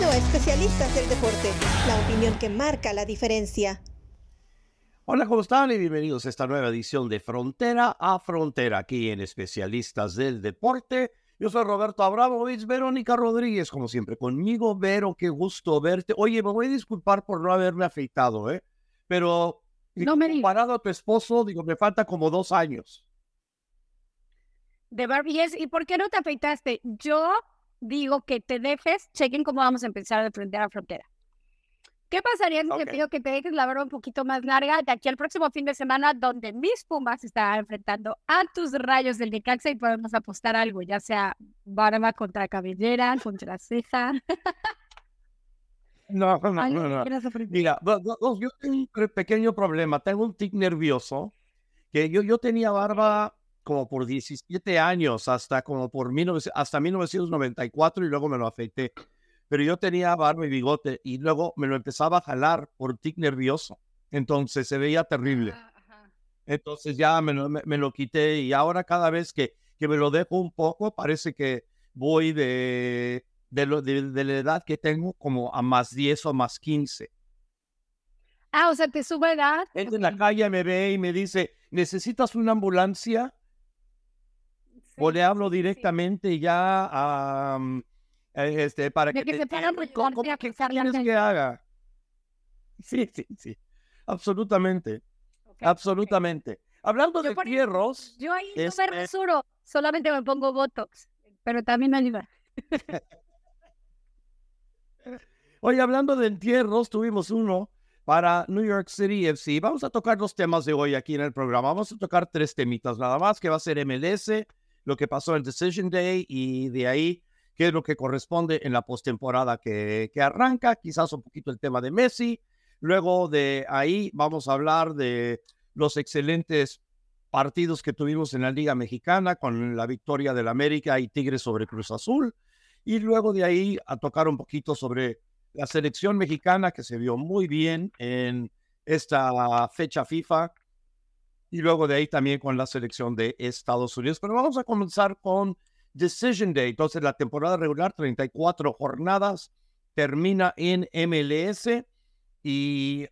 Bienvenido a Especialistas del Deporte, la opinión que marca la diferencia. Hola, ¿cómo están? Y bienvenidos a esta nueva edición de Frontera a Frontera, aquí en Especialistas del Deporte. Yo soy Roberto Abramovich, Verónica Rodríguez, como siempre, conmigo, Vero, qué gusto verte. Oye, me voy a disculpar por no haberme afeitado, ¿eh? Pero no me comparado a tu esposo, digo, me falta como dos años. De Barbie, ¿y por qué no te afeitaste? Yo digo que te dejes, chequen cómo vamos a empezar de frontera a frontera. ¿Qué pasaría si te pido que te dejes la barba un poquito más larga de aquí al próximo fin de semana, donde mis Pumas estarán enfrentando a tus rayos del Necaxa y podemos apostar algo, ya sea barba contra cabellera, contra ceja? No, no, no, no. Mira, yo tengo un pequeño problema. Tengo un tic nervioso que yo, yo tenía barba como por 17 años, hasta como por hasta 1994 y luego me lo afeité. Pero yo tenía barba y bigote y luego me lo empezaba a jalar por tic nervioso. Entonces se veía terrible. Ah, Entonces ya me lo, me, lo, quité y ahora cada vez que, que me lo dejo un poco parece que voy de, de, lo, de, la edad que tengo como a más 10 o más 15. Ah, o sea, te sube edad. Gente en la calle me ve y me dice, ¿necesitas una ambulancia? O le hablo directamente ya a, eh, este, para que, que te, ¿cómo, que, que haga? Sí, sí, sí. Absolutamente. Absolutamente. Hablando de fierros. Yo ahí no me este resuro, solamente me pongo botox, pero también me ayuda. Oye, hablando de entierros, tuvimos uno para New York City FC. Vamos a tocar los temas de hoy aquí en el programa. Vamos a tocar tres temitas nada más, que va a ser MLS, lo que pasó en Decision Day y de ahí qué es lo que corresponde en la postemporada que, que arranca, quizás un poquito el tema de Messi. Luego de ahí vamos a hablar de los excelentes partidos que tuvimos en la Liga Mexicana con la victoria del América y Tigres sobre Cruz Azul. Y luego de ahí a tocar un poquito sobre la selección mexicana que se vio muy bien en esta fecha FIFA y luego de ahí también con la selección de Estados Unidos. Pero vamos a comenzar con Decision Day. Entonces la temporada regular, 34 jornadas, termina en MLS y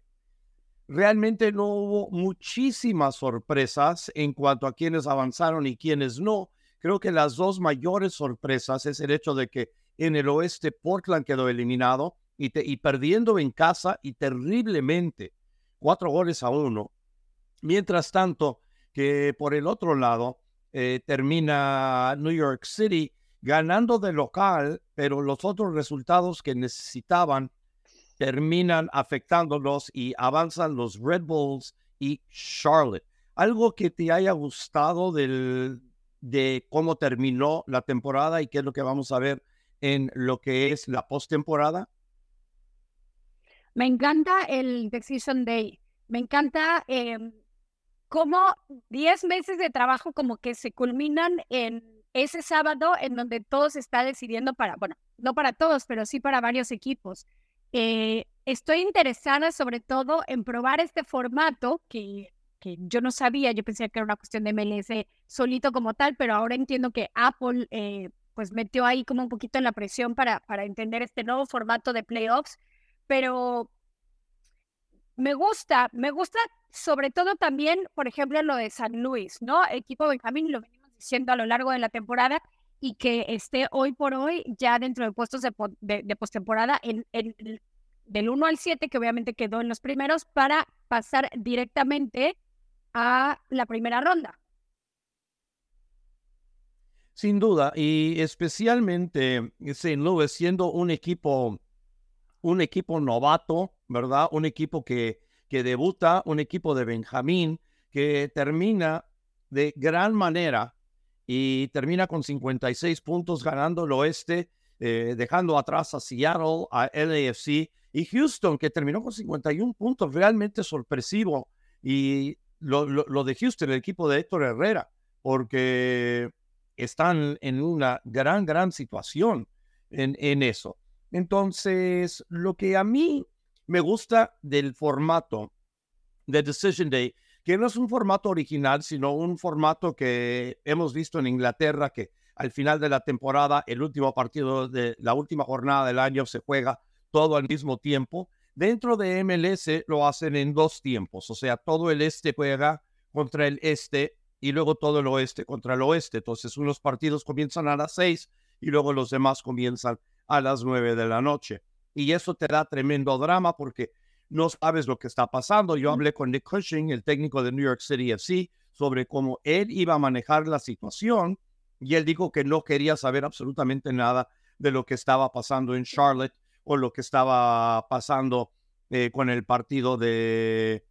realmente no hubo muchísimas sorpresas en cuanto a quienes avanzaron y quienes no. Creo que las dos mayores sorpresas es el hecho de que en el oeste Portland quedó eliminado y, perdiendo en casa y terriblemente, cuatro goles a uno. Mientras tanto, que por el otro lado eh, termina New York City ganando de local, pero los otros resultados que necesitaban terminan afectándolos y avanzan los Red Bulls y Charlotte. Algo que te haya gustado de cómo terminó la temporada y qué es lo que vamos a ver en lo que es la postemporada. Me encanta el Decision Day. Me encanta eh, cómo 10 meses de trabajo como que se culminan en ese sábado en donde todo se está decidiendo para, bueno, no para todos, pero sí para varios equipos. Eh, estoy interesada sobre todo en probar este formato que, que yo no sabía, yo pensé que era una cuestión de MLS solito como tal, pero ahora entiendo que Apple eh, pues metió ahí como un poquito en la presión para, para entender este nuevo formato de playoffs pero me gusta, me gusta sobre todo también, por ejemplo, lo de San Luis, ¿no? Equipo Benjamín, lo venimos diciendo a lo largo de la temporada y que esté hoy por hoy ya dentro de puestos de, postemporada en, del 1 al 7, que obviamente quedó en los primeros, para pasar directamente a la primera ronda. Sin duda, y especialmente St. Louis siendo un equipo un equipo novato, ¿verdad? Un equipo que, que debuta, un equipo de Benjamín que termina de gran manera y termina con 56 puntos ganando el oeste, eh, dejando atrás a Seattle, a LAFC y Houston, que terminó con 51 puntos, realmente sorpresivo. Y lo, de Houston, el equipo de Héctor Herrera, porque están en una gran, gran situación en, en eso. Entonces, lo que a mí me gusta del formato de Decision Day, que no es un formato original, sino un formato que hemos visto en Inglaterra, que al final de la temporada, el último partido de la última jornada del año se juega todo al mismo tiempo. Dentro de MLS lo hacen en dos tiempos, o sea, todo el este juega contra el este y luego todo el oeste contra el oeste. Entonces, unos partidos comienzan a las seis y luego los demás comienzan a las nueve de la noche. Y eso te da tremendo drama porque no sabes lo que está pasando. Yo hablé con Nick Cushing, el técnico de New York City FC, sobre cómo él iba a manejar la situación y él dijo que no quería saber absolutamente nada de lo que estaba pasando en Charlotte o lo que estaba pasando eh, con el partido de,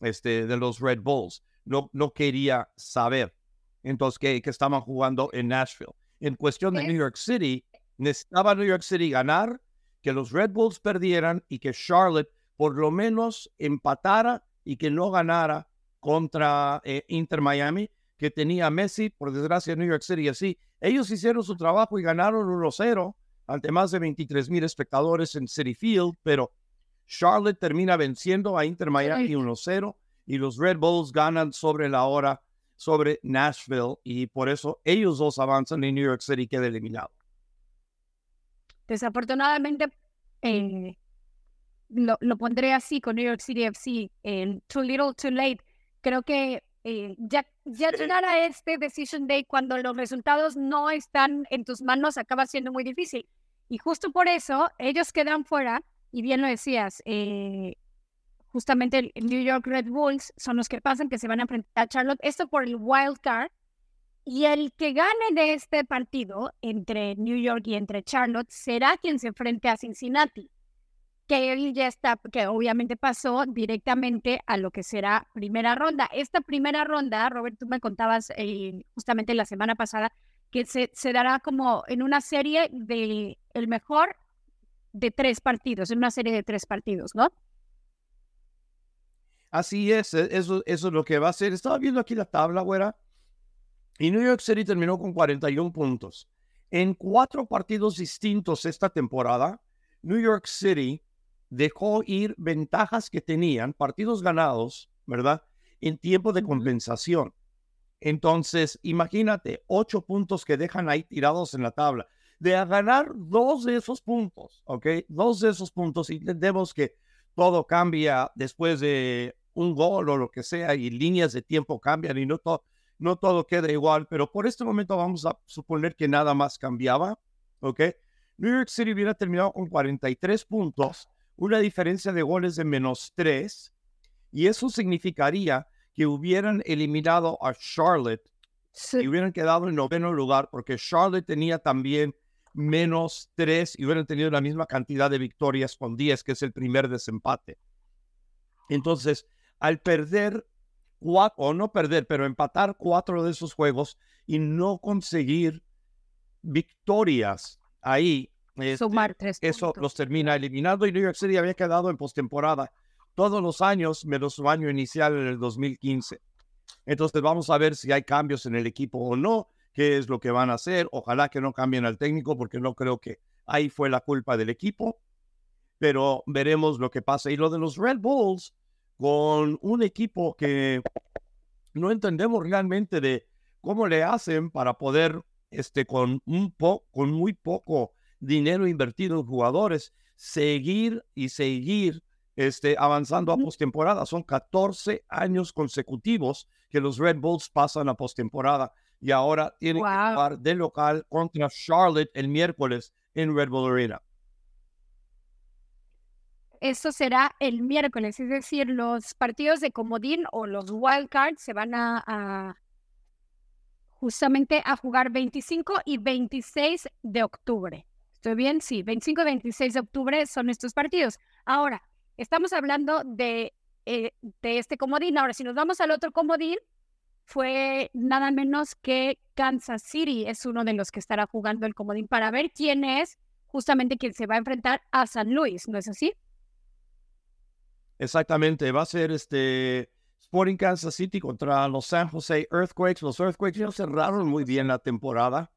este, de los Red Bulls. No, no quería saber. Entonces, que, que estaban jugando en Nashville. En cuestión de New York City, necesitaba New York City ganar, que los Red Bulls perdieran y que Charlotte por lo menos empatara y que no ganara contra eh, Inter Miami, que tenía Messi, por desgracia New York City así. Ellos hicieron su trabajo y ganaron 1-0 ante más de 23 mil espectadores en City Field, pero Charlotte termina venciendo a Inter Miami 1-0 y los Red Bulls ganan sobre la hora sobre Nashville y por eso ellos dos avanzan y New York City queda eliminado. Desafortunadamente, eh, lo, lo, pondré así con New York City FC, en Too Little, Too Late. Creo que eh, ya, ya llegar a este Decision Day cuando los resultados no están en tus manos acaba siendo muy difícil. Y justo por eso ellos quedan fuera, y bien lo decías, eh, justamente el New York Red Bulls son los que pasan, que se van a enfrentar a Charlotte, esto por el wild card. Y el que gane de este partido entre New York y entre Charlotte será quien se enfrente a Cincinnati que ya está, que obviamente pasó directamente a lo que será primera ronda. Esta primera ronda, Robert, tú me contabas eh, justamente la semana pasada, que se, se, dará como en una serie de el mejor de tres partidos, en una serie de tres partidos, ¿no? Así es, e, eso, eso es lo que va a ser. Estaba viendo aquí la tabla, güera, y New York City terminó con 41 puntos. En cuatro partidos distintos esta temporada, New York City dejó ir ventajas que tenían, partidos ganados, ¿verdad? En tiempo de compensación. Entonces, imagínate, ocho puntos que dejan ahí tirados en la tabla. De a ganar dos de esos puntos, ¿ok? Dos de esos puntos, y entendemos que todo cambia después de un gol o lo que sea, y líneas de tiempo cambian y no, no todo queda igual, pero por este momento vamos a suponer que nada más cambiaba, ¿ok? New York City hubiera terminado con 43 puntos una diferencia de goles de menos tres, y eso significaría que hubieran eliminado a Charlotte y hubieran quedado en noveno lugar, porque Charlotte tenía también menos tres y hubieran tenido la misma cantidad de victorias con 10, que es el primer desempate. Entonces, al perder cuatro, o no perder, pero empatar cuatro de esos juegos y no conseguir victorias ahí, este, eso los termina eliminando y New York City había quedado en postemporada todos los años, menos su año inicial en el 2015. Entonces vamos a ver si hay cambios en el equipo o no, qué es lo que van a hacer. Ojalá que no cambien al técnico porque no creo que ahí fue la culpa del equipo, pero veremos lo que pasa. Y lo de los Red Bulls, con un equipo que no entendemos realmente de cómo le hacen para poder, este, con un poco, con muy poco dinero invertido en jugadores, seguir y seguir este, avanzando a postemporada. Son 14 años consecutivos que los Red Bulls pasan a postemporada y ahora tienen que jugar de local contra Charlotte el miércoles en Red Bull Arena. Esto será el miércoles, es decir, los partidos de comodín o los wild cards se van a justamente a jugar 25 y 26 de octubre. ¿Estoy bien? Sí, 25 y 26 de octubre son estos partidos. Ahora, estamos hablando de, eh, de este comodín. Ahora, si nos vamos al otro comodín, fue nada menos que Kansas City es uno de los que estará jugando el comodín para ver quién es justamente quien se va a enfrentar a San Luis, ¿no es así? Exactamente, va a ser este Sporting Kansas City contra los San Jose Earthquakes. Los Earthquakes ya cerraron muy bien la temporada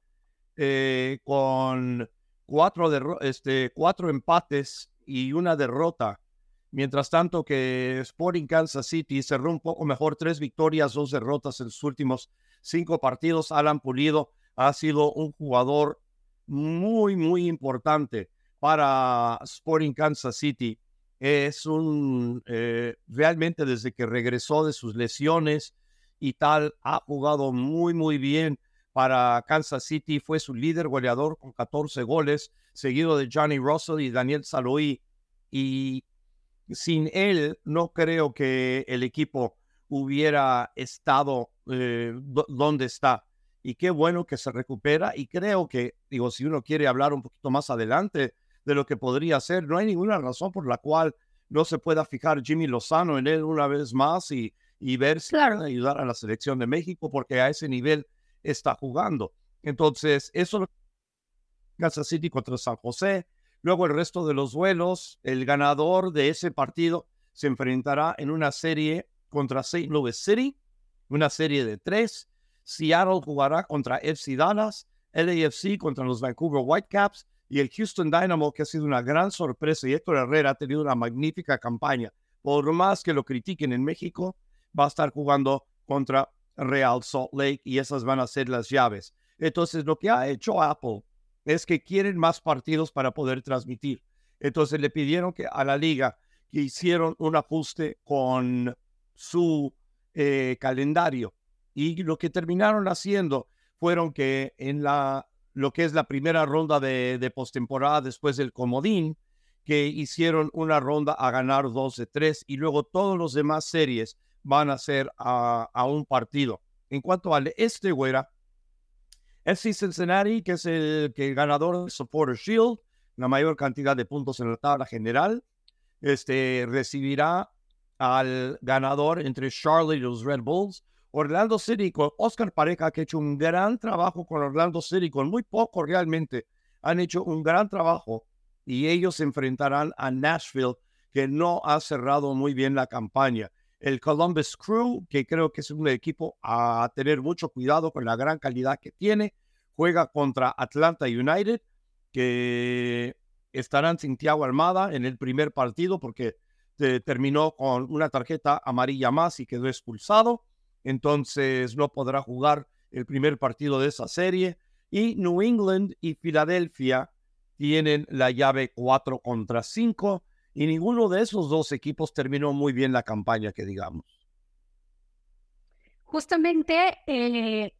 eh, con cuatro, este, cuatro empates y una derrota. Mientras tanto que Sporting Kansas City cerró un poco mejor, tres victorias, dos derrotas en sus últimos cinco partidos. Alan Pulido ha sido un jugador muy, muy importante para Sporting Kansas City. Es un, eh, realmente desde que regresó de sus lesiones y tal, ha jugado muy, muy bien para Kansas City. Fue su líder goleador con 14 goles, seguido de Johnny Russell y Daniel Saloy. Y sin él, no creo que el equipo hubiera estado eh, donde está. Y qué bueno que se recupera. Y creo que, digo, si uno quiere hablar un poquito más adelante de lo que podría ser, no hay ninguna razón por la cual no se pueda fijar Jimmy Lozano en él una vez más y, y ver si puede ayudar a la selección de México, porque a ese nivel está jugando. Entonces, eso es Kansas City contra San José. Luego el resto de los duelos, el ganador de ese partido se enfrentará en una serie contra St. Louis City, una serie de tres. Seattle jugará contra FC Dallas, LAFC contra los Vancouver Whitecaps y el Houston Dynamo, que ha sido una gran sorpresa. Y Héctor Herrera ha tenido una magnífica campaña. Por más que lo critiquen en México, va a estar jugando contra Real Salt Lake y esas van a ser las llaves. Entonces, lo que ha hecho Apple es que quieren más partidos para poder transmitir. Entonces, le pidieron que a la liga que hicieron un ajuste con su eh, calendario. Y lo que terminaron haciendo fueron que en la, lo que es la primera ronda de, postemporada después del comodín, que hicieron una ronda a ganar dos de tres y luego todos los demás series van a ser a, un partido. En cuanto al este, güera, FC Cincinnati, que es el, que ganador del Supporter Shield, la mayor cantidad de puntos en la tabla general, este, recibirá al ganador entre Charlotte y los Red Bulls. Orlando City con Oscar Pareja, que ha hecho un gran trabajo con Orlando City, con muy poco realmente, han hecho un gran trabajo y ellos se enfrentarán a Nashville, que no ha cerrado muy bien la campaña el Columbus Crew, que creo que es un equipo a tener mucho cuidado con la gran calidad que tiene. Juega contra Atlanta United, que estarán sin Thiago Armada en el primer partido porque eh, terminó con una tarjeta amarilla más y quedó expulsado. Entonces no podrá jugar el primer partido de esa serie. Y New England y Filadelfia tienen la llave 4 contra 5 y ninguno de esos dos equipos terminó muy bien la campaña, que digamos. Justamente, eh,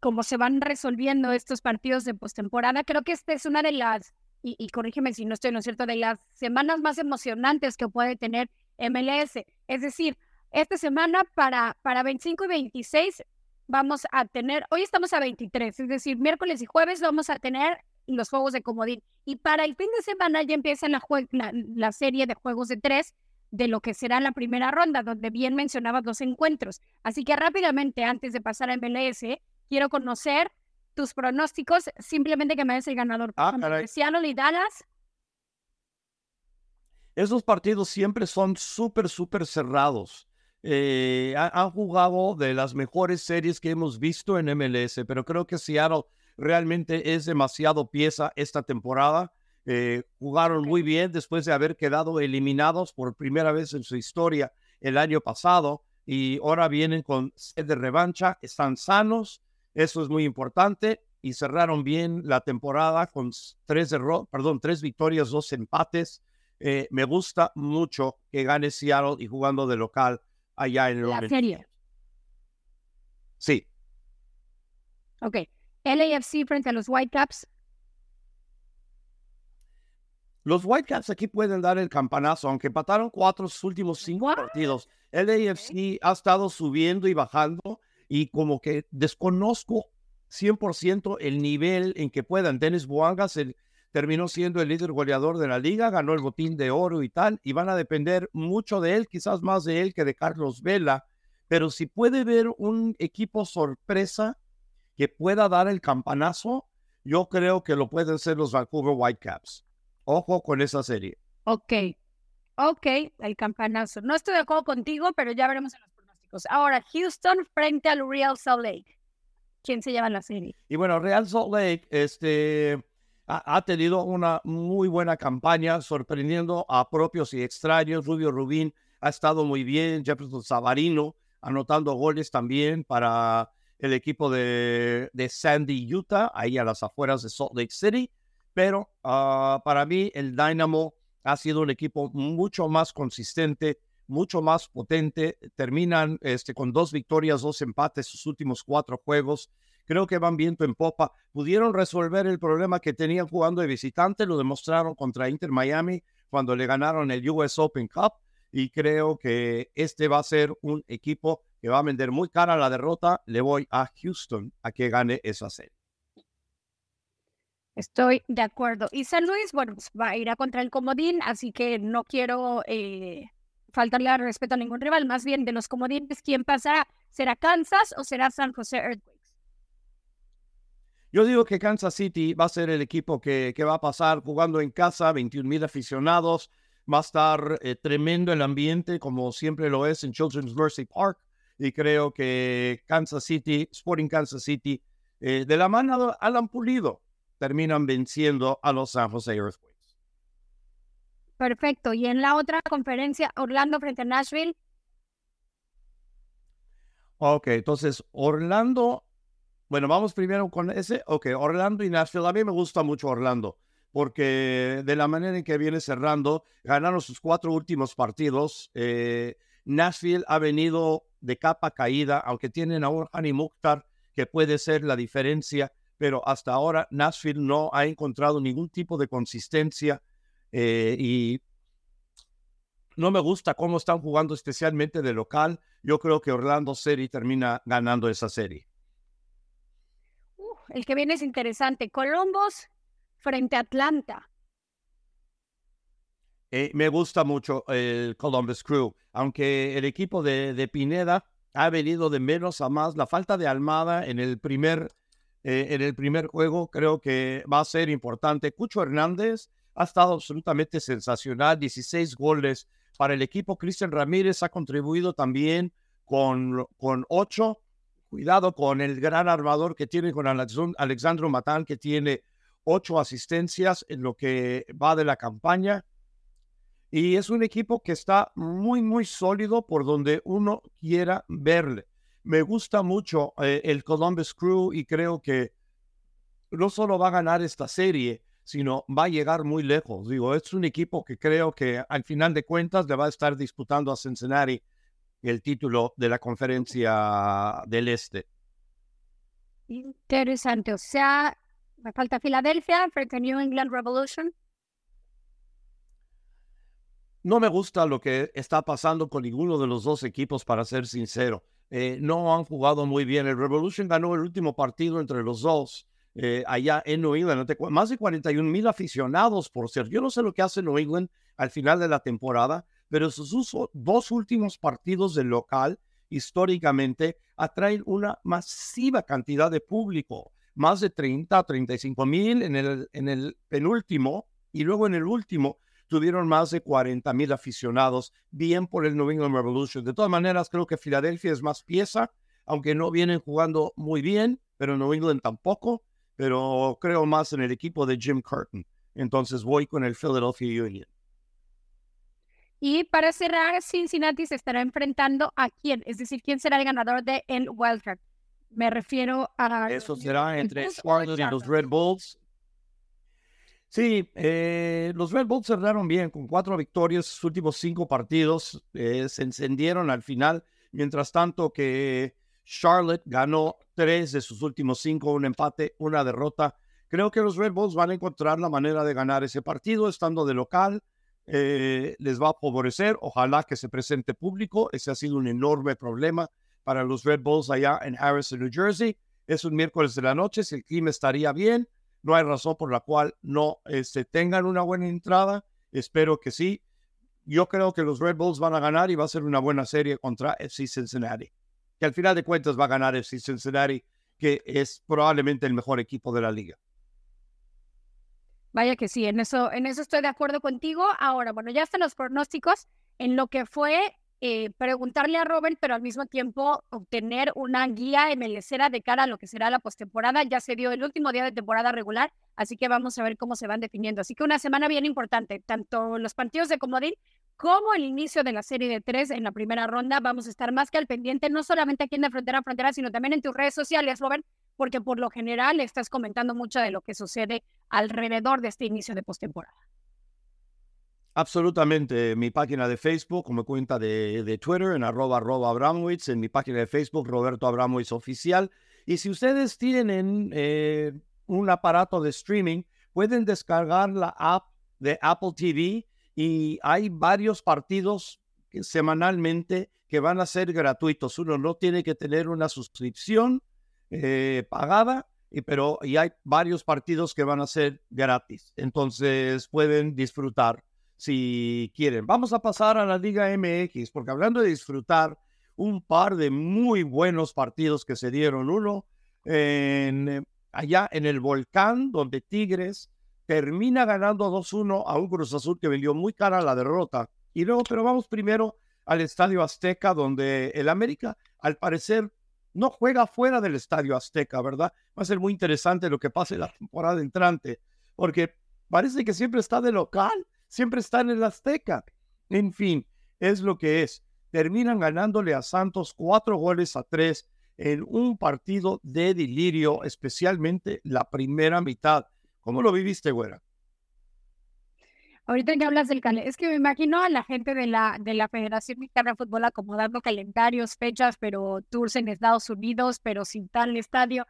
como se van resolviendo estos partidos de postemporada, creo que esta es una de las, y, corrígeme si no estoy, ¿no es cierto?, de las semanas más emocionantes que puede tener MLS. Es decir, esta semana para, para 25 y 26 vamos a tener, hoy estamos a 23, es decir, miércoles y jueves vamos a tener los juegos de comodín. Y para el fin de semana ya empieza la, la, serie de juegos de tres de lo que será la primera ronda, donde bien mencionabas los encuentros. Así que rápidamente, antes de pasar a MLS, quiero conocer tus pronósticos, simplemente que me des el ganador. Ah, Seattle y Dallas. Esos partidos siempre son súper, súper cerrados. Eh, han jugado de las mejores series que hemos visto en MLS, pero creo que Seattle realmente es demasiado pieza esta temporada. Eh, jugaron muy bien después de haber quedado eliminados por primera vez en su historia el año pasado y ahora vienen con sed de revancha, están sanos, eso es muy importante y cerraron bien la temporada con tres, perdón, tres victorias, dos empates. Eh, me gusta mucho que gane Seattle y jugando de local allá en el La serie. Sí. Ok. LAFC frente a los Whitecaps. Los Whitecaps aquí pueden dar el campanazo, aunque empataron cuatro sus últimos cinco partidos. LAFC ha estado subiendo y bajando y como que desconozco 100% el nivel en que puedan. Dennis Buangas terminó siendo el líder goleador de la liga, ganó el botín de oro y tal, y van a depender mucho de él, quizás más de él que de Carlos Vela. Pero si puede ver un equipo sorpresa, que pueda dar el campanazo, yo creo que lo pueden ser los Vancouver Whitecaps. Ojo con esa serie. Ok, ok, el campanazo. No estoy de acuerdo contigo, pero ya veremos en los pronósticos. Ahora, Houston frente al Real Salt Lake. ¿Quién se lleva la serie? Y bueno, Real Salt Lake este, ha, tenido una muy buena campaña, sorprendiendo a propios y extraños. Rubio Rubín ha estado muy bien, Jefferson Savarino anotando goles también para el equipo de, de Sandy, Utah, ahí a las afueras de Salt Lake City. Pero ah, para mí el Dynamo ha sido un equipo mucho más consistente, mucho más potente. Terminan este, con dos victorias, dos empates sus últimos cuatro juegos. Creo que van viento en popa. Pudieron resolver el problema que tenían jugando de visitante. Lo demostraron contra Inter Miami cuando le ganaron el US Open Cup. Y creo que este va a ser un equipo que va a vender muy cara la derrota. Le voy a Houston a que gane esa serie. Estoy de acuerdo. Y San Luis, bueno, pues, va a ir a contra el comodín, así que no quiero eh, faltarle al respeto a ningún rival. Más bien, de los comodines, ¿quién pasará? ¿Será Kansas o será San José Earthquakes? Yo digo que Kansas City va a ser el equipo que, que va a pasar jugando en casa, 21 mil aficionados. Va a estar eh, tremendo el ambiente, como siempre lo es en Children's Mercy Park. Y creo que Kansas City, Sporting Kansas City, eh, de la mano de Alan Pulido, terminan venciendo a los San Jose Earthquakes. Perfecto. Y en la otra conferencia, Orlando frente a Nashville. Ok, entonces Orlando, bueno, vamos primero con ese. Ok, Orlando y Nashville. A mí me gusta mucho Orlando porque de la manera en que viene cerrando, ganaron sus cuatro últimos partidos. Eh, Nashville ha venido de capa caída, aunque tienen a un Hani Mukhtar que puede ser la diferencia pero hasta ahora Nashville no ha encontrado ningún tipo de consistencia eh, y no me gusta cómo están jugando especialmente de local. Yo creo que Orlando City termina ganando esa serie. El que viene es interesante. Columbus frente a Atlanta. Eh, me gusta mucho el Columbus Crew, aunque el equipo de, Pineda ha venido de menos a más. La falta de Almada en el primer eh, en el primer juego. Creo que va a ser importante. Cucho Hernández ha estado absolutamente sensacional, 16 goles para el equipo. Cristian Ramírez ha contribuido también con, con 8. Cuidado con el gran armador que tiene con Alexandro Matán, que tiene 8 asistencias en lo que va de la campaña. Y es un equipo que está muy, muy sólido por donde uno quiera verle me gusta mucho eh, el Columbus Crew y creo que no solo va a ganar esta serie, sino va a llegar muy lejos. Digo, es un equipo que creo que al final de cuentas le va a estar disputando a Cincinnati el título de la conferencia del Este. Interesante. O sea, me falta Filadelfia frente a New England Revolution. No me gusta lo que está pasando con ninguno de los dos equipos, para ser sincero. Eh, no han jugado muy bien. El Revolution ganó el último partido entre los dos eh, allá en New England. Más de 41 mil aficionados, por ser. Yo no sé lo que hace New England al final de la temporada, pero sus dos últimos partidos del local históricamente atraen una masiva cantidad de público. Más de 30, 35 mil en el, en el penúltimo y luego en el último tuvieron más de 40 mil aficionados, bien por el New England Revolution. De todas maneras, creo que Filadelfia es más pieza, aunque no vienen jugando muy bien, pero New England tampoco, pero creo más en el equipo de Jim Curtin. Entonces voy con el Philadelphia Union. Y para cerrar, Cincinnati se estará enfrentando a quién, es decir, quién será el ganador de el Wildcard. Me refiero a... Eso será entre Charlotte y los Red Bulls. Sí, eh, los Red Bulls cerraron bien con cuatro victorias, sus últimos cinco partidos eh, se encendieron al final, mientras tanto que Charlotte ganó tres de sus últimos cinco, un empate, una derrota. Creo que los Red Bulls van a encontrar la manera de ganar ese partido estando de local. Eh, les va a favorecer, ojalá que se presente público. Ese ha sido un enorme problema para los Red Bulls allá en Harrison, New Jersey. Es un miércoles de la noche, si el clima estaría bien, no hay razón por la cual no este, tengan una buena entrada. Espero que sí. Yo creo que los Red Bulls van a ganar y va a ser una buena serie contra FC Cincinnati. Que al final de cuentas va a ganar FC Cincinnati, que es probablemente el mejor equipo de la liga. Vaya que sí, en eso, en eso estoy de acuerdo contigo. Ahora, bueno, ya están los pronósticos en lo que fue eh, preguntarle a Robert, pero al mismo tiempo obtener una guía MLCera de cara a lo que será la postemporada. Ya se dio el último día de temporada regular, así que vamos a ver cómo se van definiendo. Así que una semana bien importante, tanto los partidos de Comodín como el inicio de la serie de tres en la primera ronda. Vamos a estar más que al pendiente, no solamente aquí en de Frontera a Frontera, sino también en tus redes sociales, Robert, porque por lo general estás comentando mucho de lo que sucede alrededor de este inicio de postemporada. Absolutamente. Mi página de Facebook, como cuenta de, de Twitter, en arroba, arroba Abramowitz, en mi página de Facebook, Roberto Abramowitz Oficial. Y si ustedes tienen eh, un aparato de streaming, pueden descargar la app de Apple TV y hay varios partidos semanalmente que van a ser gratuitos. Uno no tiene que tener una suscripción eh, pagada, y, pero y hay varios partidos que van a ser gratis. Entonces pueden disfrutar si quieren. Vamos a pasar a la Liga MX, porque hablando de disfrutar, un par de muy buenos partidos que se dieron. Uno en, eh, allá en el Volcán, donde Tigres termina ganando 2-1 a un Cruz Azul que vendió muy cara la derrota. Y luego, pero vamos primero al Estadio Azteca, donde el América, al parecer, no juega fuera del Estadio Azteca, ¿verdad? Va a ser muy interesante lo que pase la temporada entrante, porque parece que siempre está de local siempre están en el Azteca. En fin, es lo que es. Terminan ganándole a Santos cuatro goles a tres en un partido de delirio, especialmente la primera mitad. ¿Cómo lo viviste, güera? Ahorita que hablas del calendario, es que me imagino a la gente de la, de la Federación Mexicana de Fútbol acomodando calendarios, fechas, pero tours en Estados Unidos, pero sin tal estadio.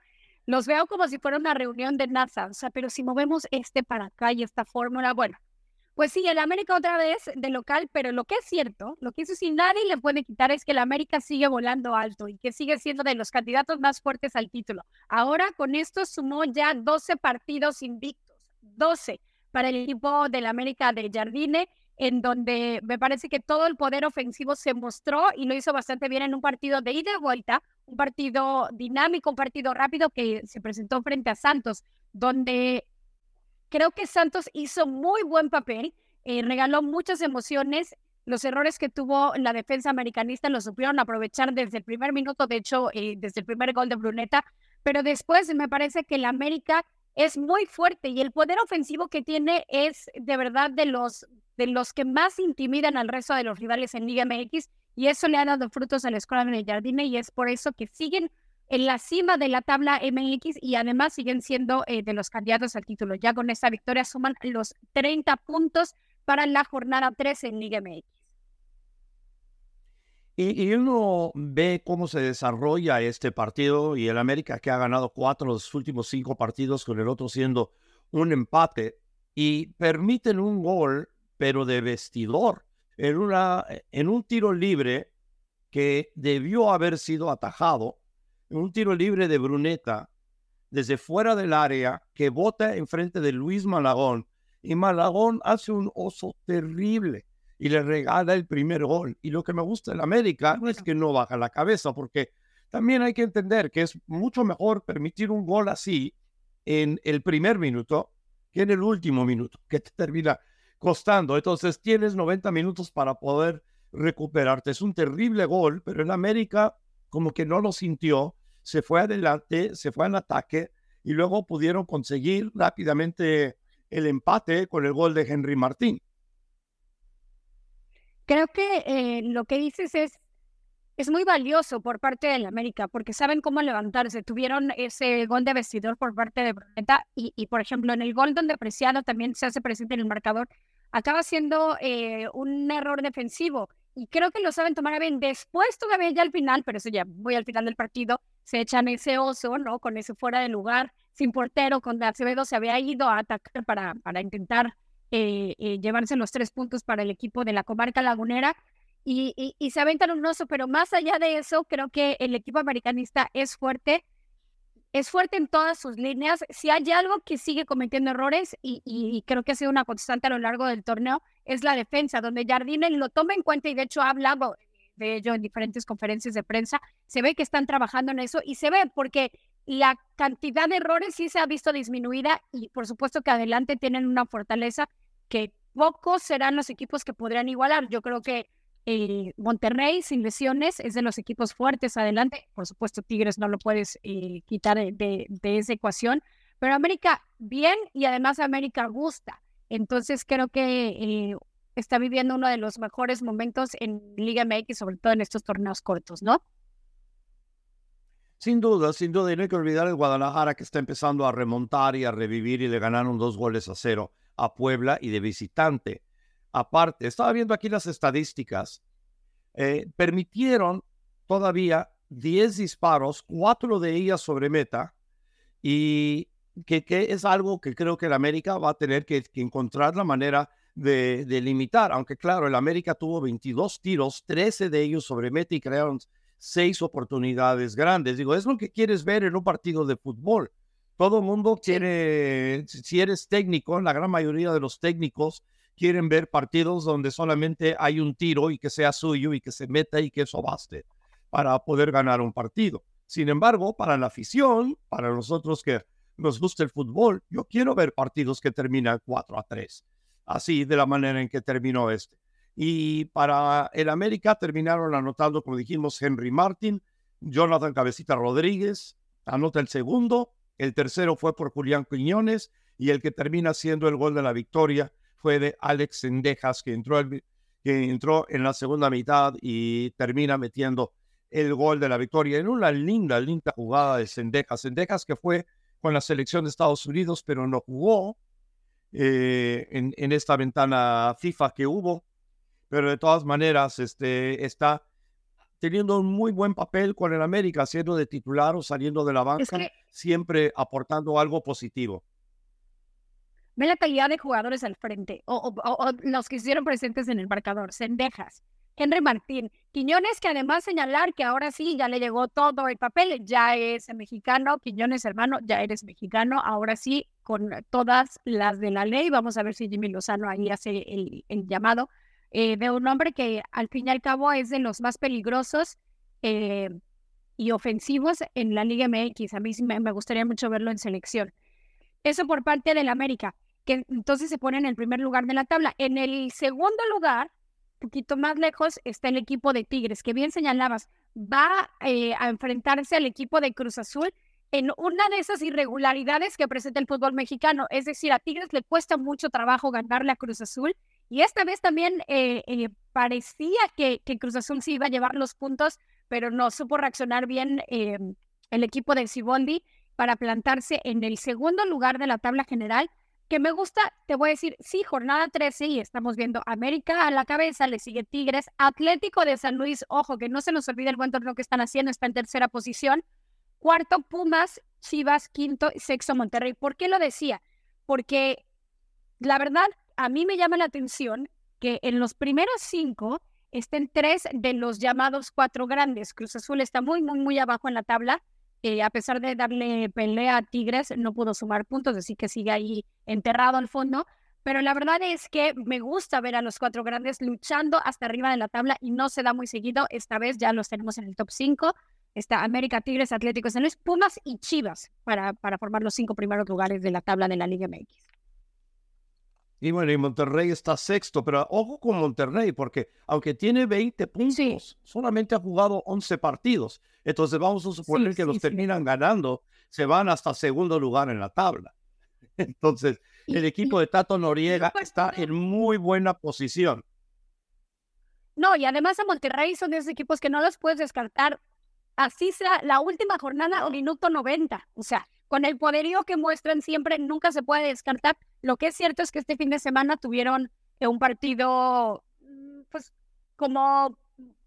Los veo como si fuera una reunión de NASA, o sea, pero si movemos este para acá y esta fórmula, bueno, pues sí, el América otra vez de local, pero lo que es cierto, lo que eso sí nadie le puede quitar es que el América sigue volando alto y que sigue siendo de los candidatos más fuertes al título. Ahora con esto sumó ya 12 partidos invictos, 12 para el equipo del América de Jardine, en donde me parece que todo el poder ofensivo se mostró y lo hizo bastante bien en un partido de ida y vuelta, un partido dinámico, un partido rápido que se presentó frente a Santos, donde Creo que Santos hizo muy buen papel, eh, regaló muchas emociones. Los errores que tuvo la defensa americanista los supieron aprovechar desde el primer minuto, de hecho, eh, desde el primer gol de Bruneta, pero después me parece que el América es muy fuerte y el poder ofensivo que tiene es de verdad de los, de los que más intimidan al resto de los rivales en Liga MX y eso le ha dado frutos a la escuela de Jardine y es por eso que siguen en la cima de la tabla MX y además siguen siendo eh, de los candidatos al título. Ya con esta victoria suman los 30 puntos para la jornada 3 en Liga MX. Y, uno ve cómo se desarrolla este partido y el América que ha ganado cuatro de los últimos cinco partidos con el otro siendo un empate y permiten un gol pero de vestidor en, una, en un tiro libre que debió haber sido atajado un tiro libre de Bruneta desde fuera del área que bota enfrente de Luis Malagón y Malagón hace un oso terrible y le regala el primer gol. Y lo que me gusta en América no es que no baja la cabeza, porque también hay que entender que es mucho mejor permitir un gol así en el primer minuto que en el último minuto, que te termina costando. Entonces tienes 90 minutos para poder recuperarte. Es un terrible gol, pero en América como que no lo sintió se fue adelante, se fue al ataque y luego pudieron conseguir rápidamente el empate con el gol de Henry Martín. Creo que eh, lo que dices es, es muy valioso por parte del América, porque saben cómo levantarse. Tuvieron ese gol de vestidor por parte de Bruneta y, y, por ejemplo, en el gol donde Preciado también se hace presente en el marcador, acaba siendo eh, un error defensivo y creo que lo saben tomar bien. Después todavía ya al final, pero eso ya voy al final del partido, se echan ese oso, ¿no? Con ese fuera de lugar, sin portero, con Acevedo se había ido a atacar para, para intentar eh, eh, llevarse los tres puntos para el equipo de la comarca lagunera. Y, y, se aventan un oso, pero más allá de eso, creo que el equipo americanista es fuerte, es fuerte en todas sus líneas. Si hay algo que sigue cometiendo errores, y, y creo que ha sido una constante a lo largo del torneo, es la defensa, donde Jardine lo toma en cuenta y de hecho ha hablado de ello en diferentes conferencias de prensa, se ve que están trabajando en eso y se ve porque la cantidad de errores sí se ha visto disminuida y por supuesto que adelante tienen una fortaleza que pocos serán los equipos que podrían igualar. Yo creo que eh, Monterrey sin lesiones es de los equipos fuertes adelante. Por supuesto, Tigres no lo puedes eh, quitar de, de, esa ecuación, pero América bien y además América gusta. Entonces creo que eh, está viviendo uno de los mejores momentos en Liga MX, sobre todo en estos torneos cortos, ¿no? Sin duda, sin duda, y no hay que olvidar el Guadalajara que está empezando a remontar y a revivir y le ganaron dos goles a cero a Puebla y de visitante. Aparte, estaba viendo aquí las estadísticas, eh, permitieron todavía 10 disparos, cuatro de ellas sobre meta, y que, es algo que creo que el América va a tener que, encontrar la manera de, de, limitar, aunque claro, el América tuvo 22 tiros, 13 de ellos sobre meta y crearon seis oportunidades grandes. Digo, es lo que quieres ver en un partido de fútbol. Todo el mundo quiere, si eres técnico, la gran mayoría de los técnicos quieren ver partidos donde solamente hay un tiro y que sea suyo y que se meta y que eso baste para poder ganar un partido. Sin embargo, para la afición, para nosotros que nos gusta el fútbol, yo quiero ver partidos que terminan 4 a 3, así de la manera en que terminó este. Y para el América terminaron anotando, como dijimos, Henry Martin, Jonathan Cabecita Rodríguez, anota el segundo, el tercero fue por Julián Quiñones y el que termina siendo el gol de la victoria fue de Alex Sendejas, que entró, que entró en la segunda mitad y termina metiendo el gol de la victoria en una linda, linda jugada de Sendejas. Sendejas que fue con la selección de Estados Unidos, pero no jugó eh, en, en, esta ventana FIFA que hubo pero de todas maneras este, está teniendo un muy buen papel con el América, siendo de titular o saliendo de la banca, siempre aportando algo positivo. Ve la calidad de jugadores al frente, o, los que estuvieron presentes en el marcador, Sendejas, Henry Martín, Quiñones, que además señalar que ahora sí ya le llegó todo el papel, ya es mexicano, Quiñones hermano, ya eres mexicano, ahora sí, con todas las de la ley, vamos a ver si Jimmy Lozano ahí hace el, llamado eh, de un hombre que al fin y al cabo es de los más peligrosos eh, y ofensivos en la Liga MX. A mí me, me gustaría mucho verlo en selección. Eso por parte del América, que entonces se pone en el primer lugar de la tabla. En el segundo lugar, poquito más lejos, está el equipo de Tigres, que bien señalabas, va eh, a enfrentarse al equipo de Cruz Azul en una de esas irregularidades que presenta el fútbol mexicano. Es decir, a Tigres le cuesta mucho trabajo ganarle a Cruz Azul y esta vez también eh, eh, parecía que, Cruz Azul sí iba a llevar los puntos, pero no supo reaccionar bien eh, el equipo de Cibondi para plantarse en el segundo lugar de la tabla general. Que me gusta, te voy a decir, sí, jornada 13 y estamos viendo América a la cabeza, le sigue Tigres, Atlético de San Luis, ojo, que no se nos olvide el buen torneo que están haciendo, está en tercera posición. Cuarto, Pumas, Chivas, quinto sexto, Monterrey. ¿Por qué lo decía? Porque la verdad, a mí me llama la atención que en los primeros cinco estén tres de los llamados cuatro grandes. Cruz Azul está muy, muy, muy abajo en la tabla. Eh, a pesar de darle pelea a Tigres, no pudo sumar puntos, así que sigue ahí enterrado al fondo. Pero la verdad es que me gusta ver a los cuatro grandes luchando hasta arriba de la tabla y no se da muy seguido. Esta vez ya los tenemos en el top 5. Está América, Tigres, Atlético San Luis, Pumas y Chivas para, para formar los cinco primeros lugares de la tabla de la Liga MX. Y bueno, y Monterrey está sexto, pero ojo con Monterrey, porque aunque tiene 20 puntos, solamente ha jugado 11 partidos. Entonces vamos a suponer que los terminan ganando, se van hasta segundo lugar en la tabla. Entonces, el equipo de Tato Noriega está en muy buena posición. No, y además a Monterrey son esos equipos que no los puedes descartar. Así sea la última jornada o minuto 90. O sea, con el poderío que muestran siempre, nunca se puede descartar. Lo que es cierto es que este fin de semana tuvieron eh, un partido, mm, pues, como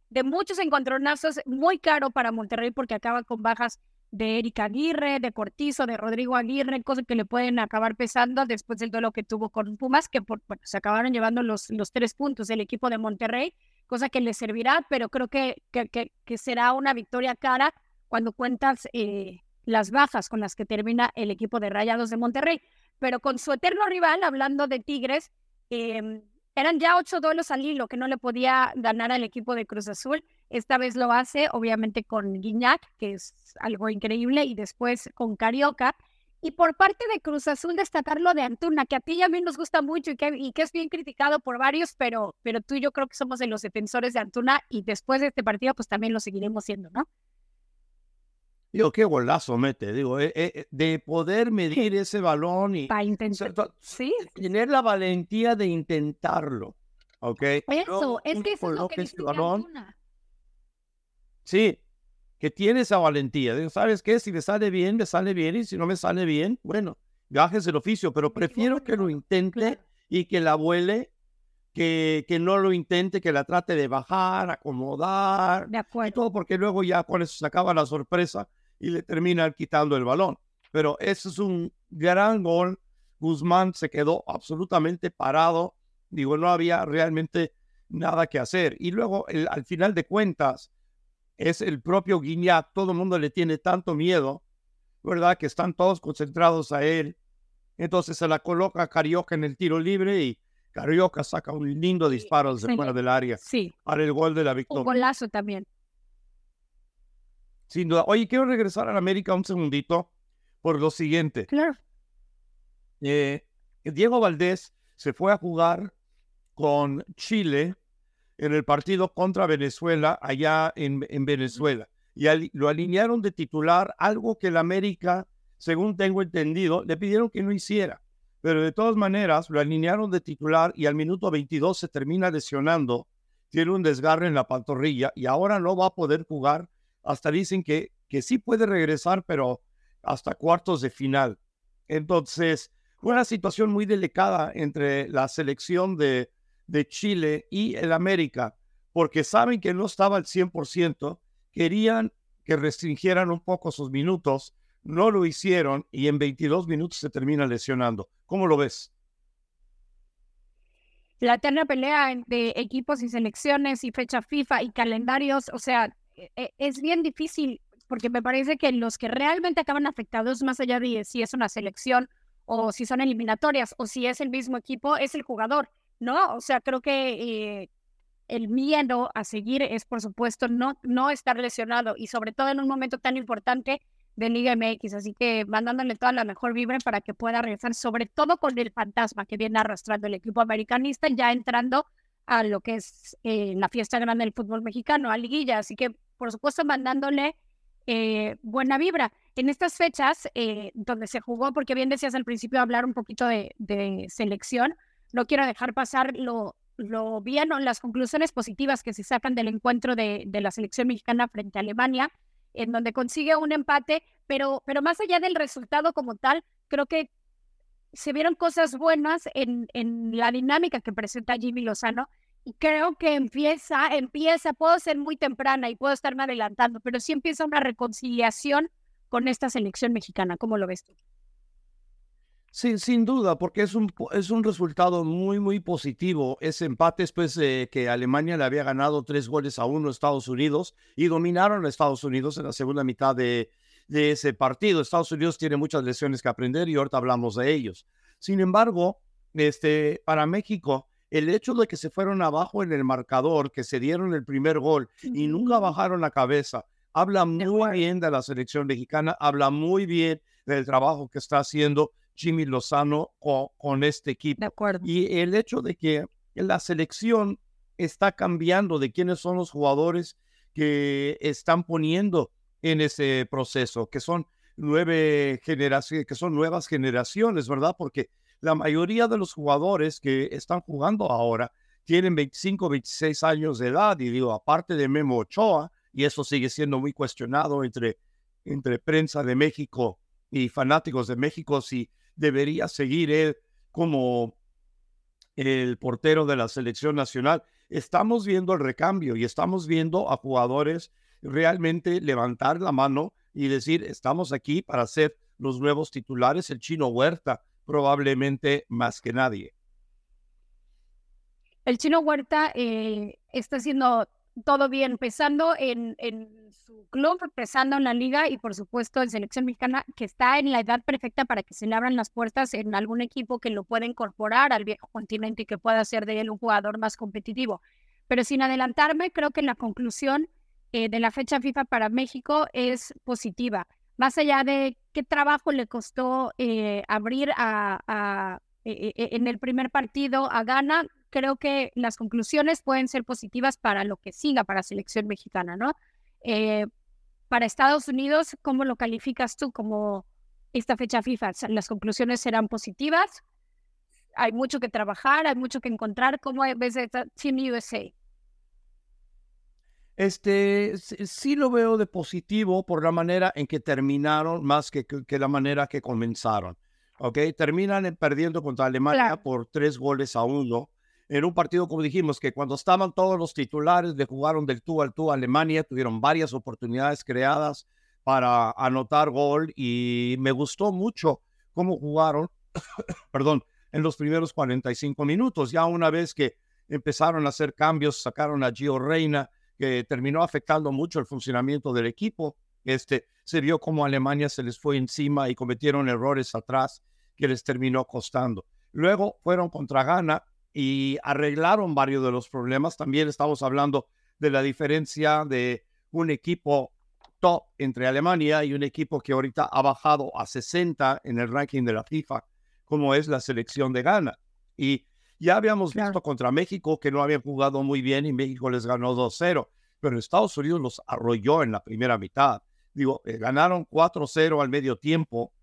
de muchos encontronazos, muy caro para Monterrey porque acaba con bajas de Erika Aguirre, de Cortizo, de Rodrigo Aguirre, cosas que le pueden acabar pesando después del duelo que tuvo con Pumas, que por, bueno, se acabaron llevando los, los tres puntos del equipo de Monterrey, cosa que le servirá, pero creo que, que, que, será una victoria cara cuando cuentas eh, las bajas con las que termina el equipo de Rayados de Monterrey. Pero con su eterno rival, hablando de Tigres, em, eran ya ocho duelos al hilo que no le podía ganar al equipo de Cruz Azul. Esta vez lo hace, obviamente, con Guiñac, que es algo increíble, y después con Carioca. Y por parte de Cruz Azul, destacar lo de Antuna, que a ti y a mí nos gusta mucho y que, y que es bien criticado por varios, pero, pero tú y yo creo que somos de los defensores de Antuna y después de este partido, pues también lo seguiremos siendo, ¿no? Digo, qué golazo mete, digo, eh, eh, de poder medir ese balón y Para intentar, ¿sí? tener la valentía de intentarlo. ¿ok? Eso, es que eso es lo que dice balón. Antuna. Sí, que tiene esa valentía. Digo, ¿sabes qué? Si me sale bien, me sale bien, y si no me sale bien, bueno, gajes el oficio, pero prefiero que lo intente y que la vuele, que, que no lo intente, que la trate de bajar, acomodar, De y acuerdo. todo, porque luego ya con eso se acaba la sorpresa y le terminan quitando el balón. Pero ese es un gran gol. Guzmán se quedó absolutamente parado. Digo, no había realmente nada que hacer. Y luego, el- al final de cuentas, es el propio Guiñac. Todo el mundo le tiene tanto miedo, ¿verdad? Que están todos concentrados a él. Entonces se la coloca a Carioca en el tiro libre y Carioca saca un lindo disparo desde fuera del área Sí, para el gol de la un victoria. golazo también. Sin duda. Oye, quiero regresar a la América un segundito por lo siguiente. Claro. Eh, Diego Valdés se fue a jugar con Chile en el partido contra Venezuela, allá en, en Venezuela. Y lo alinearon de titular, algo que el América, según tengo entendido, le pidieron que no hiciera. Pero de todas maneras, lo alinearon de titular y al minuto 22 se termina lesionando. Tiene un desgarre en la pantorrilla y ahora no va a poder jugar. Hasta dicen que, que sí puede regresar, pero hasta cuartos de final. Entonces, una situación muy delicada entre la selección de, de Chile y el América, porque saben que no estaba al 100%, querían que restringieran un poco sus minutos, no lo hicieron y en 22 minutos se termina lesionando. ¿Cómo lo ves? La eterna pelea de equipos y selecciones y fecha FIFA y calendarios, o sea, es bien difícil porque me parece que los que realmente acaban afectados, más allá de si es una selección o si son eliminatorias o si es el mismo equipo, es el jugador, ¿no? O sea, creo que eh, el miedo a seguir es, por supuesto, no, no estar lesionado y sobre todo en un momento tan importante de Liga MX. Así que mandándole toda la mejor vibra para que pueda regresar, sobre todo con el fantasma que viene arrastrando el equipo americanista, ya entrando a lo que es eh, la fiesta grande del fútbol mexicano, a Liguilla. Así que, por supuesto, mandándole eh, buena vibra. En estas fechas, eh, donde se jugó, porque bien decías al principio hablar un poquito de, de selección, no quiero dejar pasar lo, lo bien o las conclusiones positivas que se sacan del encuentro de, de la selección mexicana frente a Alemania, en donde consigue un empate, pero, pero más allá del resultado como tal, creo que se vieron cosas buenas en, en la dinámica que presenta Jimmy Lozano creo que empieza, empieza, puedo ser muy temprana y puedo estarme adelantando, pero sí empieza una reconciliación con esta selección mexicana. ¿Cómo lo ves tú? Sí, sin duda, porque es un, es un resultado muy, muy positivo. Ese empate después de que Alemania le había ganado tres goles a uno a Estados Unidos y dominaron a Estados Unidos en la segunda mitad de, de ese partido. Estados Unidos tiene muchas lecciones que aprender y ahorita hablamos de ellos. Sin embargo, este, para México, el hecho de que se fueron abajo en el marcador, que se dieron el primer gol y nunca bajaron la cabeza, habla muy bien de la selección mexicana, habla muy bien del trabajo que está haciendo Jimmy Lozano co- con, este equipo. De acuerdo. Y el hecho de que la selección está cambiando de quiénes son los jugadores que están poniendo en ese proceso, que son nueve generaciones, que son nuevas generaciones, ¿verdad? Porque la mayoría de los jugadores que están jugando ahora tienen 25, 26 años de edad, y digo, aparte de Memo Ochoa, y eso sigue siendo muy cuestionado entre, entre prensa de México y fanáticos de México, si debería seguir él como el portero de la selección nacional. Estamos viendo el recambio y estamos viendo a jugadores realmente levantar la mano y decir, estamos aquí para ser los nuevos titulares, el chino Huerta, probablemente más que nadie. El chino Huerta eh, está haciendo todo bien, empezando en, su club, empezando en la liga y por supuesto en selección mexicana, que está en la edad perfecta para que se le abran las puertas en algún equipo que lo pueda incorporar al viejo continente y que pueda hacer de él un jugador más competitivo. Pero sin adelantarme, creo que la conclusión eh, de la fecha FIFA para México es positiva. Más allá de qué trabajo le costó eh, abrir a, eh, eh, en el primer partido a Ghana, creo que las conclusiones pueden ser positivas para lo que siga para selección mexicana, ¿no? Eh, para Estados Unidos, ¿cómo lo calificas tú como esta fecha FIFA? ¿Las conclusiones serán positivas? hay mucho que trabajar, hay mucho que encontrar. ¿Cómo ves Team USA? Este, sí lo veo de positivo por la manera en que terminaron más que, que la manera que comenzaron. ¿Ok? Terminan perdiendo contra Alemania por tres goles a uno. En un partido, como dijimos, que cuando estaban todos los titulares le jugaron del tú al tú a Alemania, tuvieron varias oportunidades creadas para anotar gol y me gustó mucho cómo jugaron, perdón, en los primeros 45 minutos. Ya una vez que empezaron a hacer cambios, sacaron a Gio Reina, que terminó afectando mucho el funcionamiento del equipo. Este, se vio como Alemania se les fue encima y cometieron errores atrás que les terminó costando. Luego fueron contra Ghana y arreglaron varios de los problemas. También estamos hablando de la diferencia de un equipo top entre Alemania y un equipo que ahorita ha bajado a 60 en el ranking de la FIFA, como es la selección de Ghana. Y ya habíamos visto contra México que no habían jugado muy bien y México les ganó 2-0, pero Estados Unidos los arrolló en la primera mitad. Digo, eh, ganaron 4-0 al medio tiempo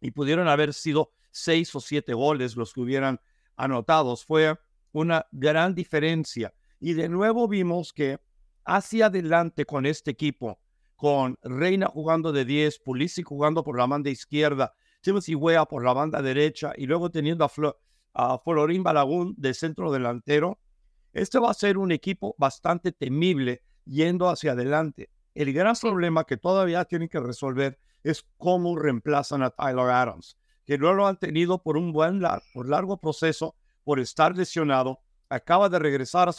y pudieron haber sido 6 o 7 goles los que hubieran anotados. Fue una gran diferencia. Y de nuevo vimos que hacia adelante con este equipo, con Reina jugando de 10, Pulisic jugando por la banda izquierda, Timothy por la banda derecha y luego teniendo a Flor a Florín Balagún de centro delantero, este va a ser un equipo bastante temible yendo hacia adelante. El gran problema que todavía tienen que resolver es cómo reemplazan a Tyler Adams, que no lo han tenido por un buen por largo proceso, por estar lesionado, acaba de regresar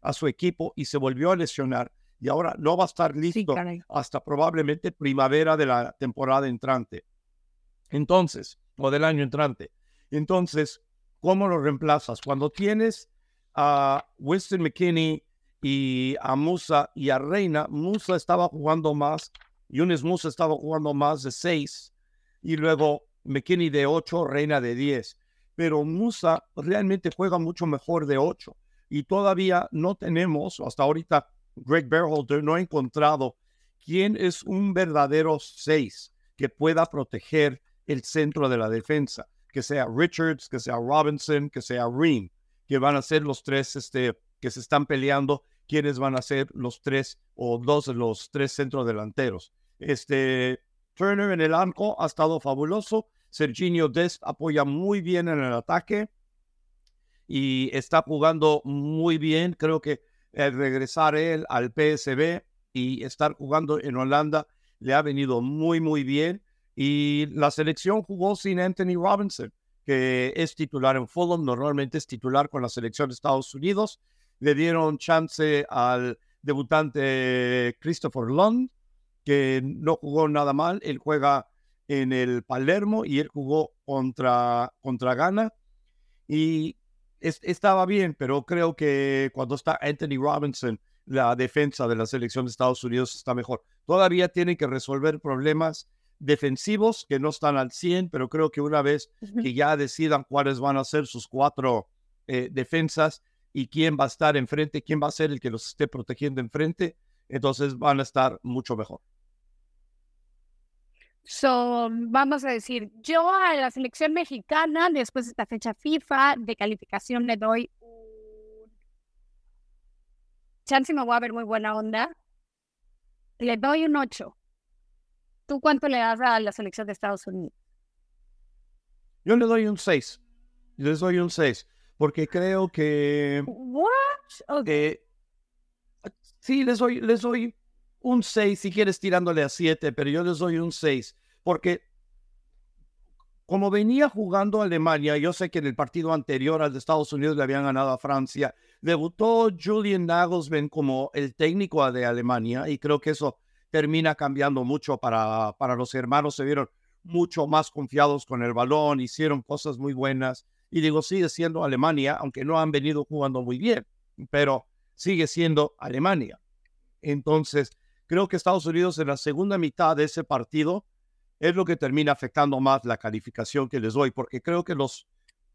a su equipo y se volvió a lesionar y ahora no va a estar listo hasta probablemente primavera de la temporada entrante. Entonces, o del año entrante. Entonces, ¿Cómo lo reemplazas? Cuando tienes a Winston McKinney y a Musa y a Reina, Musa estaba jugando más, Yunes Musa estaba jugando más de seis y luego McKinney de ocho, Reina de diez. Pero Musa realmente juega mucho mejor de ocho y todavía no tenemos, hasta ahorita Greg Berhalter no ha encontrado quién es un verdadero seis que pueda proteger el centro de la defensa que sea Richards, que sea Robinson, que sea Ream, que van a ser los tres este, que se están peleando, quienes van a ser los tres o dos de los tres centrodelanteros. Este, Turner en el arco ha estado fabuloso. Serginho Dest apoya muy bien en el ataque y está jugando muy bien. Creo que el regresar él al PSB y estar jugando en Holanda le ha venido muy, muy bien. Y la selección jugó sin Anthony Robinson, que es titular en Fulham, normalmente es titular con la selección de Estados Unidos. Le dieron chance al debutante Christopher Lund, que no jugó nada mal. Él juega en el Palermo y él jugó contra, contra Ghana. Y estaba bien, pero creo que cuando está Anthony Robinson, la defensa de la selección de Estados Unidos está mejor. Todavía tienen que resolver problemas defensivos que no están al 100, pero creo que una vez que ya decidan cuáles van a ser sus cuatro eh, defensas y quién va a estar enfrente, quién va a ser el que los esté protegiendo enfrente, entonces van a estar mucho mejor. So, vamos a decir, yo a la selección mexicana, después de esta fecha FIFA de calificación, le doy un... Chance me voy a ver muy buena onda. Le doy un 8. ¿Tú cuánto le das a la selección de Estados Unidos? Yo le doy un 6. Les doy un 6. Porque creo que. ¿What? sí, les doy, les doy un 6 si quieres tirándole a 7, pero yo les doy un 6. Porque como venía jugando Alemania, yo sé que en el partido anterior al de Estados Unidos le habían ganado a Francia, debutó Julian Nagelsmann como el técnico de Alemania y creo que eso termina cambiando mucho para, para los hermanos. Se vieron mucho más confiados con el balón, hicieron cosas muy buenas. Y digo, sigue siendo Alemania, aunque no han venido jugando muy bien, pero sigue siendo Alemania. Entonces, creo que Estados Unidos en la segunda mitad de ese partido es lo que termina afectando más la calificación que les doy, porque creo que los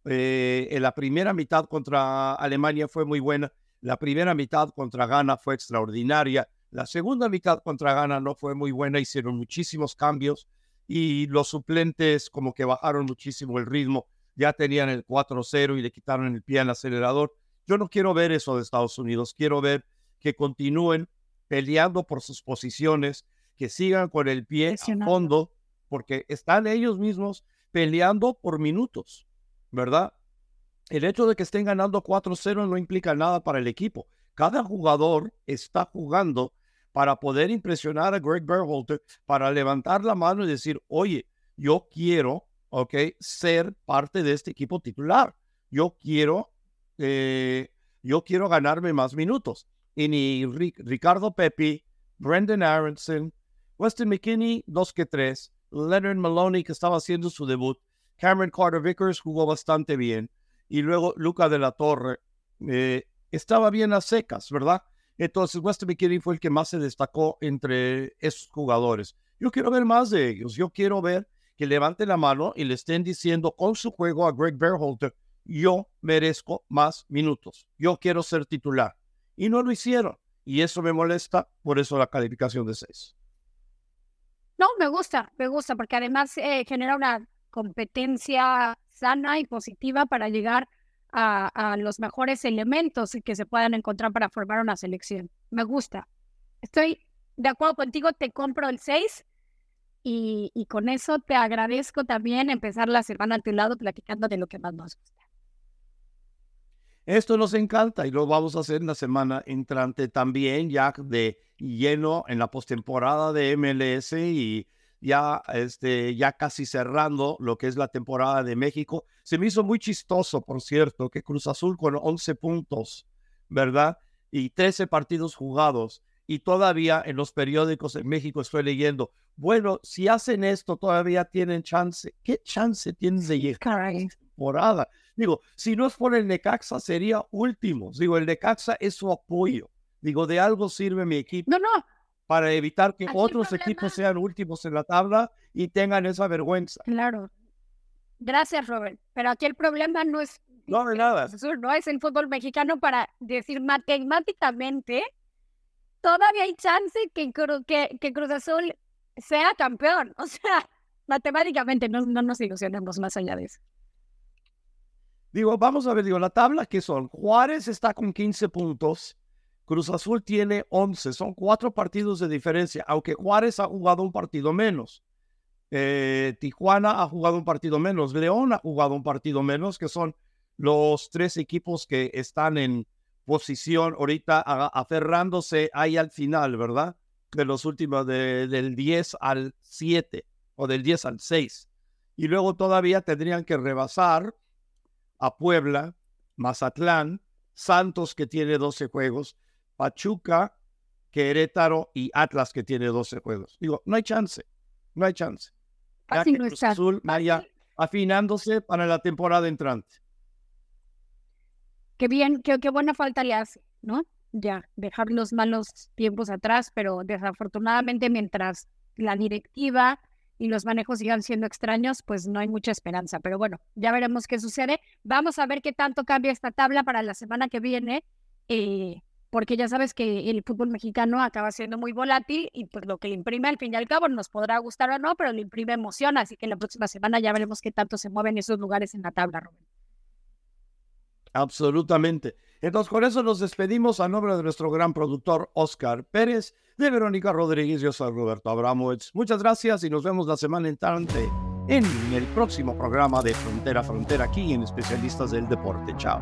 eh, en la primera mitad contra Alemania fue muy buena, la primera mitad contra Ghana fue extraordinaria, la segunda mitad contra Ghana no fue muy buena, hicieron muchísimos cambios y los suplentes como que bajaron muchísimo el ritmo ya tenían el 4-0 y le quitaron el pie al acelerador. Yo no quiero ver eso de Estados Unidos, quiero ver que continúen peleando por sus posiciones, que sigan con el pie a fondo, porque están ellos mismos peleando por minutos, ¿verdad? El hecho de que estén ganando 4-0 no implica nada para el equipo. Cada jugador está jugando para poder impresionar a Greg Berhalter, para levantar la mano y decir, oye, yo quiero, ok, ser parte de este equipo titular. Yo quiero, eh, yo quiero ganarme más minutos. Y ni Ricardo Pepi, Brendan Aronson, Weston McKinney, dos que tres, Leonard Maloney, que estaba haciendo su debut, Cameron Carter Vickers jugó bastante bien, y luego Luca de la Torre eh, estaba bien a secas, ¿verdad? Entonces Weston McKinney fue el que más se destacó entre esos jugadores. Yo quiero ver más de ellos, yo quiero ver que levanten la mano y le estén diciendo con su juego a Greg Berhalter, yo merezco más minutos, yo quiero ser titular. Y no lo hicieron. Y eso me molesta, por eso la calificación de 6. No, me gusta, me gusta, porque además eh, genera una competencia sana y positiva para llegar a, a, los mejores elementos que se puedan encontrar para formar una selección. Me gusta. Estoy de acuerdo contigo, te compro el 6 y, y, con eso te agradezco también empezar la semana a tu lado platicando de lo que más nos gusta. Esto nos encanta y lo vamos a hacer en la semana entrante también, ya de lleno en la postemporada de MLS y ya, este, ya casi cerrando lo que es la temporada de México. Se me hizo muy chistoso, por cierto, que Cruz Azul con 11 puntos, ¿verdad? Y 13 partidos jugados. Y todavía en los periódicos en México estoy leyendo, bueno, si hacen esto, todavía tienen chance. ¿Qué chance tienen de llegar a la temporada? Digo, si no es por el Necaxa, sería último. Digo, el Necaxa es su apoyo. Digo, de algo sirve mi equipo. No, no. Para evitar que otros equipos sean últimos en la tabla y tengan esa vergüenza. Claro. Gracias, Robert. Pero aquí el problema no es. No, de nada. No es el fútbol mexicano para decir matemáticamente. Todavía hay chance que, que, que Cruz Azul sea campeón. O sea, matemáticamente no, no nos ilusionemos más allá de eso. Digo, vamos a ver, digo, la tabla que son, Juárez está con 15 puntos, Cruz Azul tiene 11, son cuatro partidos de diferencia, aunque Juárez ha jugado un partido menos. Eh, Tijuana ha jugado un partido menos, León ha jugado un partido menos, que son los tres equipos que están en posición ahorita aferrándose ahí al final, ¿verdad? De los últimos, del 10 al 7 o del 10 al 6. Y luego todavía tendrían que rebasar a Puebla, Mazatlán, Santos que tiene 12 juegos, Pachuca, Querétaro y Atlas que tiene 12 juegos. Digo, no hay chance, no hay chance. Ya que Cruz Azul vaya afinándose para la temporada entrante. Qué bien, qué, qué buena falta le hace, ¿no? Ya, dejar los malos tiempos atrás, pero desafortunadamente mientras la directiva y los manejos sigan siendo extraños, pues no hay mucha esperanza. Pero bueno, ya veremos qué sucede. Vamos a ver qué tanto cambia esta tabla para la semana que viene, eh, porque ya sabes que el fútbol mexicano acaba siendo muy volátil y pues lo que le imprime al fin y al cabo nos podrá gustar o no, pero le imprime emoción. Así que la próxima semana ya veremos qué tanto se mueven esos lugares en la tabla, Rubén. Absolutamente. Entonces, con eso nos despedimos a nombre de nuestro gran productor Oscar Pérez de Verónica Rodríguez, yo soy Roberto Abramowitz. Muchas gracias y nos vemos la semana entrante en el próximo programa de Frontera a Frontera aquí en Especialistas del Deporte. Chao.